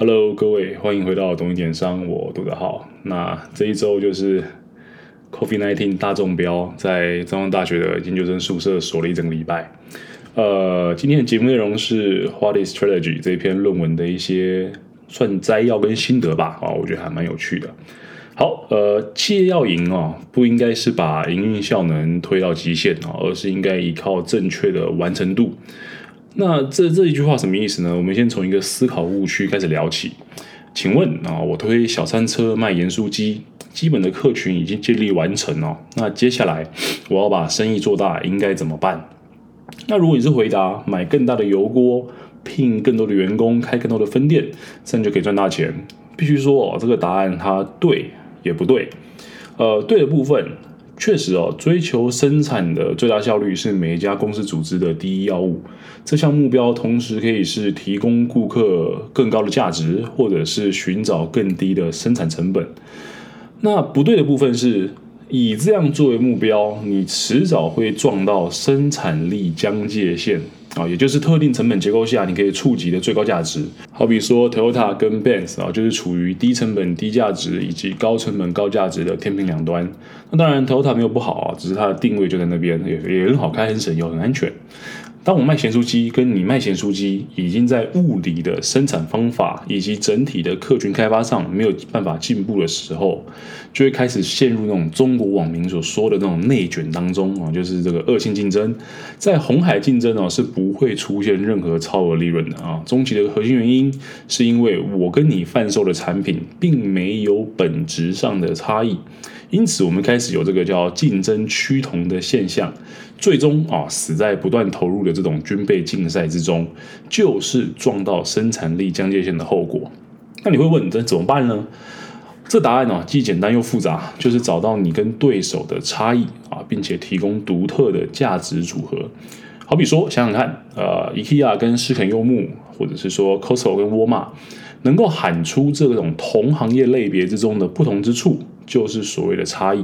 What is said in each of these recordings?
Hello，各位，欢迎回到懂一点商，我杜德浩。那这一周就是 COVID-19 大中标，在中央大学的研究生宿舍锁了一整个礼拜。呃，今天的节目内容是《What is Strategy》这篇论文的一些算摘要跟心得吧。啊，我觉得还蛮有趣的。好，呃，企业要赢哦，不应该是把营运效能推到极限啊，而是应该依靠正确的完成度。那这这一句话什么意思呢？我们先从一个思考误区开始聊起。请问啊，我推小餐车卖盐酥鸡，基本的客群已经建立完成哦。那接下来我要把生意做大，应该怎么办？那如果你是回答买更大的油锅，聘更多的员工，开更多的分店，这样就可以赚大钱。必须说哦，这个答案它对也不对。呃，对的部分。确实哦，追求生产的最大效率是每一家公司组织的第一要务。这项目标同时可以是提供顾客更高的价值，或者是寻找更低的生产成本。那不对的部分是以这样作为目标，你迟早会撞到生产力疆界线。啊，也就是特定成本结构下，你可以触及的最高价值。好比说，Toyota 跟 Benz 啊，就是处于低成本低价值以及高成本高价值的天平两端。那当然，Toyota 没有不好啊，只是它的定位就在那边，也也很好开、很省油、很安全。当我卖咸酥鸡，跟你卖咸酥鸡，已经在物理的生产方法以及整体的客群开发上没有办法进步的时候，就会开始陷入那种中国网民所说的那种内卷当中啊，就是这个恶性竞争。在红海竞争哦，是不会出现任何超额利润的啊。终极的核心原因是因为我跟你贩售的产品并没有本质上的差异。因此，我们开始有这个叫竞争趋同的现象，最终啊死在不断投入的这种军备竞赛之中，就是撞到生产力疆界线的后果。那你会问，这怎么办呢？这答案呢既简单又复杂，就是找到你跟对手的差异啊，并且提供独特的价值组合。好比说，想想看，呃，IKEA 跟施肯柚木，或者是说 Costco 跟沃尔玛，能够喊出这种同行业类别之中的不同之处。就是所谓的差异，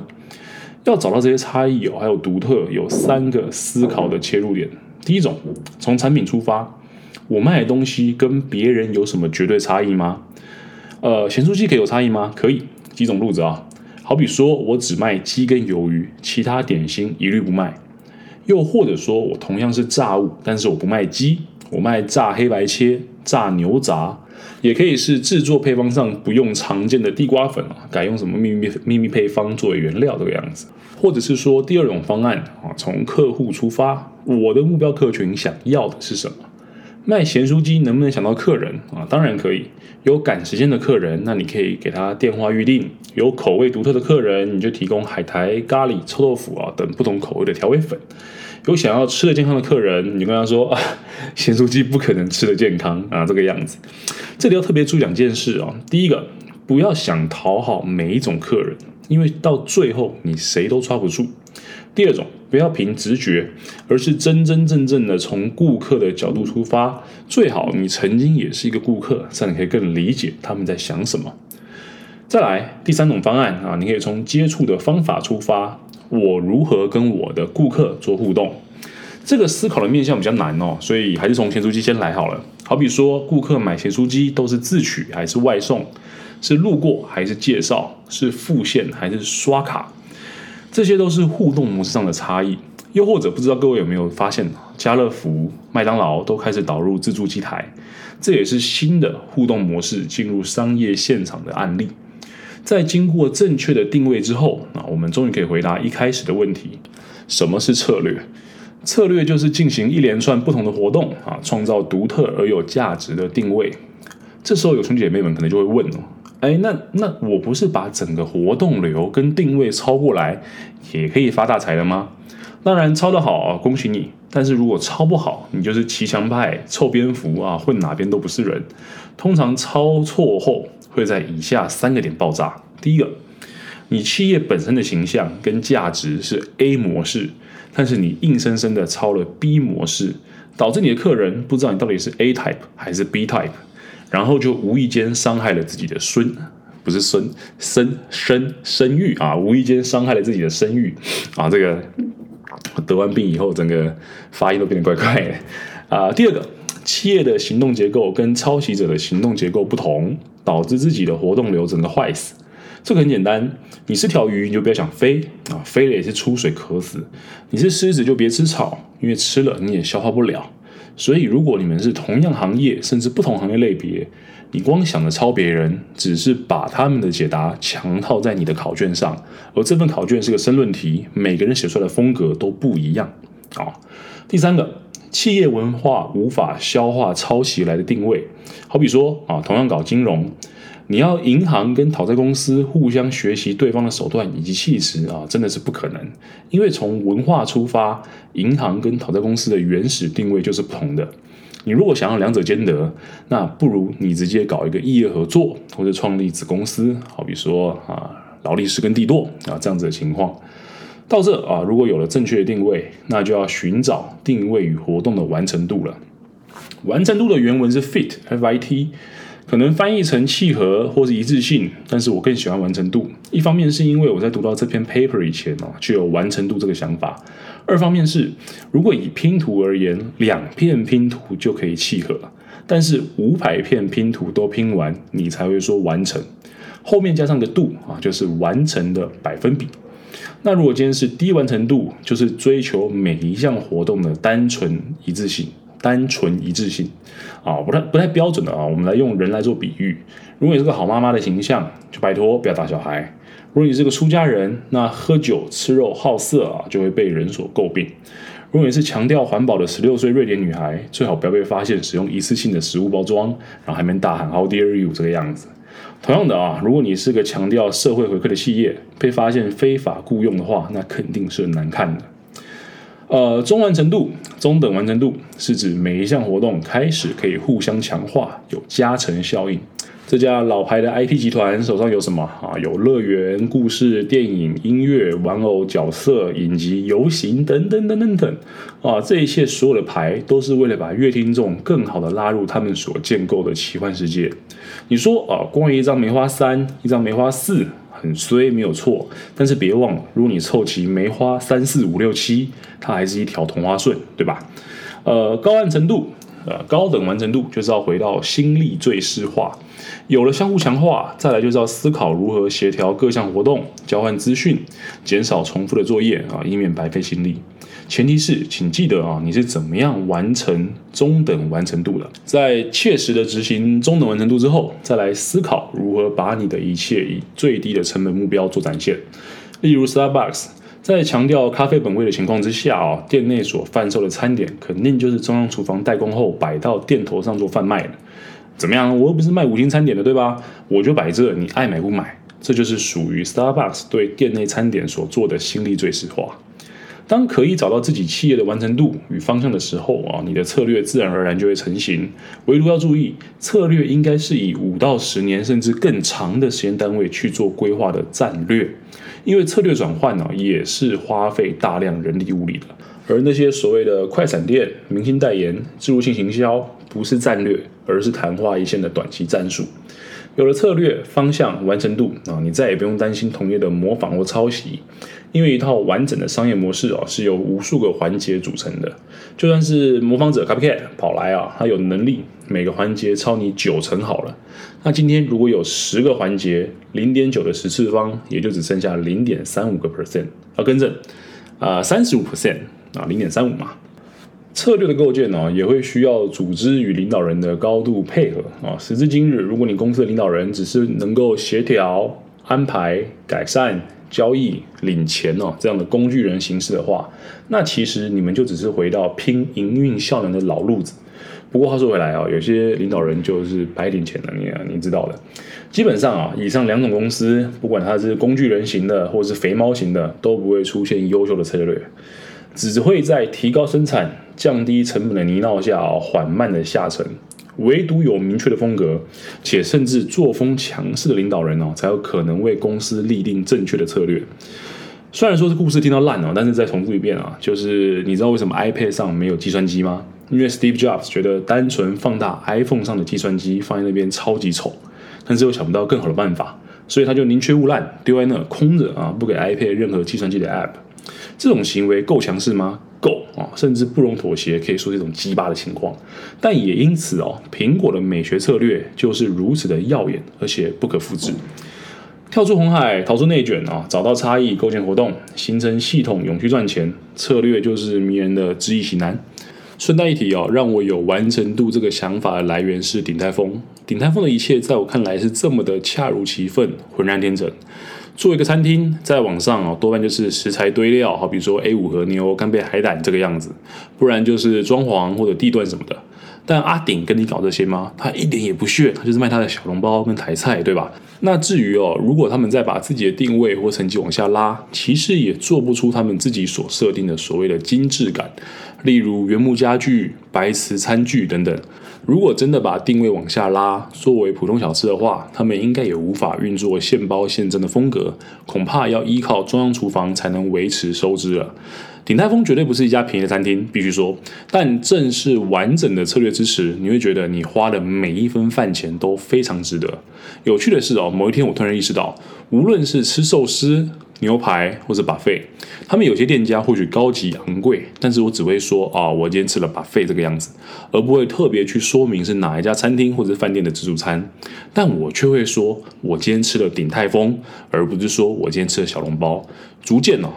要找到这些差异哦，还有独特，有三个思考的切入点。第一种，从产品出发，我卖的东西跟别人有什么绝对差异吗？呃，咸酥鸡可以有差异吗？可以，几种路子啊。好比说我只卖鸡跟鱿鱼，其他点心一律不卖。又或者说我同样是炸物，但是我不卖鸡，我卖炸黑白切、炸牛杂。也可以是制作配方上不用常见的地瓜粉啊，改用什么秘密秘密配方作为原料这个样子，或者是说第二种方案啊，从客户出发，我的目标客群想要的是什么？卖咸酥鸡能不能想到客人啊？当然可以，有赶时间的客人，那你可以给他电话预定；有口味独特的客人，你就提供海苔、咖喱、臭豆腐啊等不同口味的调味粉。有想要吃的健康的客人，你跟他说啊，咸酥鸡不可能吃的健康啊，这个样子。这里要特别注意两件事啊。第一个，不要想讨好每一种客人，因为到最后你谁都抓不住。第二种，不要凭直觉，而是真真正正的从顾客的角度出发。最好你曾经也是一个顾客，这样你可以更理解他们在想什么。再来，第三种方案啊，你可以从接触的方法出发。我如何跟我的顾客做互动？这个思考的面向比较难哦，所以还是从咸酥鸡先来好了。好比说，顾客买咸酥鸡都是自取还是外送？是路过还是介绍？是付现还是刷卡？这些都是互动模式上的差异。又或者，不知道各位有没有发现，家乐福、麦当劳都开始导入自助机台，这也是新的互动模式进入商业现场的案例。在经过正确的定位之后，啊，我们终于可以回答一开始的问题：什么是策略？策略就是进行一连串不同的活动，啊，创造独特而有价值的定位。这时候有兄弟姐妹们可能就会问哦，哎，那那我不是把整个活动流跟定位抄过来，也可以发大财了吗？当然抄得好啊，恭喜你。但是如果抄不好，你就是骑墙派、臭蝙蝠啊，混哪边都不是人。通常抄错后。会在以下三个点爆炸。第一个，你企业本身的形象跟价值是 A 模式，但是你硬生生的抄了 B 模式，导致你的客人不知道你到底是 A type 还是 B type，然后就无意间伤害了自己的孙，不是孙生生生育啊，无意间伤害了自己的声誉啊。这个得完病以后，整个发音都变得怪怪的啊。第二个。企业的行动结构跟抄袭者的行动结构不同，导致自己的活动流整个坏死。这个很简单，你是条鱼，你就不要想飞啊，飞了也是出水渴死；你是狮子，就别吃草，因为吃了你也消化不了。所以，如果你们是同样行业，甚至不同行业类别，你光想着抄别人，只是把他们的解答强套在你的考卷上，而这份考卷是个申论题，每个人写出来的风格都不一样啊。第三个，企业文化无法消化抄袭来的定位，好比说啊，同样搞金融。你要银行跟讨债公司互相学习对方的手段以及气质啊，真的是不可能。因为从文化出发，银行跟讨债公司的原始定位就是不同的。你如果想要两者兼得，那不如你直接搞一个异业合作，或者创立子公司，好比说啊劳力士跟帝舵啊这样子的情况。到这啊，如果有了正确的定位，那就要寻找定位与活动的完成度了。完成度的原文是 fit，f i t。可能翻译成契合或是一致性，但是我更喜欢完成度。一方面是因为我在读到这篇 paper 以前哦，就有完成度这个想法；二方面是，如果以拼图而言，两片拼图就可以契合，但是五百片拼图都拼完，你才会说完成。后面加上个度啊，就是完成的百分比。那如果今天是低完成度，就是追求每一项活动的单纯一致性。单纯一致性啊，不太不太标准的啊。我们来用人来做比喻。如果你是个好妈妈的形象，就拜托不要打小孩；如果你是个出家人，那喝酒吃肉好色啊，就会被人所诟病。如果你是强调环保的十六岁瑞典女孩，最好不要被发现使用一次性的食物包装，然后还没大喊 How dare you 这个样子。同样的啊，如果你是个强调社会回馈的企业，被发现非法雇佣的话，那肯定是很难看的。呃，中完成度、中等完成度是指每一项活动开始可以互相强化，有加成效应。这家老牌的 IP 集团手上有什么啊？有乐园、故事、电影、音乐、玩偶、角色、影集、游行等等等等等啊！这一切所有的牌都是为了把乐听众更好的拉入他们所建构的奇幻世界。你说啊，光一张梅花三，一张梅花四。很衰没有错，但是别忘了，如果你凑齐梅花三四五六七，它还是一条同花顺，对吧？呃，高暗程度，呃，高等完成度就是要回到心力最适化，有了相互强化，再来就是要思考如何协调各项活动，交换资讯，减少重复的作业啊，以免白费心力。前提是，请记得啊，你是怎么样完成中等完成度的？在切实的执行中等完成度之后，再来思考如何把你的一切以最低的成本目标做展现。例如，Starbucks 在强调咖啡本位的情况之下哦，店内所贩售的餐点肯定就是中央厨房代工后摆到店头上做贩卖的。怎么样？我又不是卖五星餐点的，对吧？我就摆这，你爱买不买？这就是属于 Starbucks 对店内餐点所做的心力最实化。当可以找到自己企业的完成度与方向的时候啊，你的策略自然而然就会成型。唯独要注意，策略应该是以五到十年甚至更长的时间单位去做规划的战略，因为策略转换呢也是花费大量人力物力的。而那些所谓的快闪店、明星代言、植入性行销，不是战略，而是昙花一现的短期战术。有了策略方向完成度啊，你再也不用担心同业的模仿或抄袭，因为一套完整的商业模式啊是由无数个环节组成的。就算是模仿者 copycat 跑来啊，他有能力每个环节抄你九成好了。那今天如果有十个环节，零点九的十次方也就只剩下零点三五个 percent 要更正啊，三十五 percent 啊，零点三五嘛。策略的构建呢，也会需要组织与领导人的高度配合啊。时至今日，如果你公司的领导人只是能够协调、安排、改善、交易、领钱哦这样的工具人形式的话，那其实你们就只是回到拼营运效能的老路子。不过话说回来啊，有些领导人就是白领钱的，你你知道的。基本上啊，以上两种公司，不管它是工具人型的，或是肥猫型的，都不会出现优秀的策略。只会在提高生产、降低成本的泥淖下缓慢的下沉。唯独有明确的风格，且甚至作风强势的领导人哦，才有可能为公司立定正确的策略。虽然说这故事听到烂了，但是再重复一遍啊，就是你知道为什么 iPad 上没有计算机吗？因为 Steve Jobs 觉得单纯放大 iPhone 上的计算机放在那边超级丑，但是又想不到更好的办法，所以他就宁缺毋滥，丢在那空着啊，不给 iPad 任何计算机的 App。这种行为够强势吗？够啊，甚至不容妥协，可以说是一种鸡巴的情况。但也因此哦，苹果的美学策略就是如此的耀眼，而且不可复制。跳出红海，逃出内卷啊！找到差异，构建活动，形成系统，永续赚钱。策略就是迷人的知易行难。顺带一提哦，让我有完成度这个想法的来源是鼎泰丰。鼎泰丰的一切在我看来是这么的恰如其分，浑然天成。做一个餐厅，在网上哦，多半就是食材堆料，好比如说 A 五和牛、干贝、海胆这个样子，不然就是装潢或者地段什么的。但阿鼎跟你搞这些吗？他一点也不屑，他就是卖他的小笼包跟台菜，对吧？那至于哦，如果他们再把自己的定位或成绩往下拉，其实也做不出他们自己所设定的所谓的精致感，例如原木家具、白瓷餐具等等。如果真的把定位往下拉，作为普通小吃的话，他们应该也无法运作现包现蒸的风格，恐怕要依靠中央厨房才能维持收支了。鼎泰丰绝对不是一家便宜的餐厅，必须说。但正是完整的策略支持，你会觉得你花的每一分饭钱都非常值得。有趣的是哦，某一天我突然意识到，无论是吃寿司、牛排或者扒肺他们有些店家或许高级昂贵，但是我只会说啊，我今天吃了扒肺这个样子，而不会特别去说明是哪一家餐厅或者饭店的自助餐。但我却会说，我今天吃了鼎泰丰，而不是说我今天吃了小笼包。逐渐哦。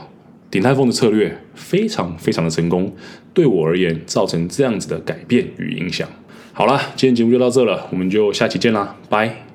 鼎泰丰的策略非常非常的成功，对我而言造成这样子的改变与影响。好了，今天节目就到这了，我们就下期见啦，拜。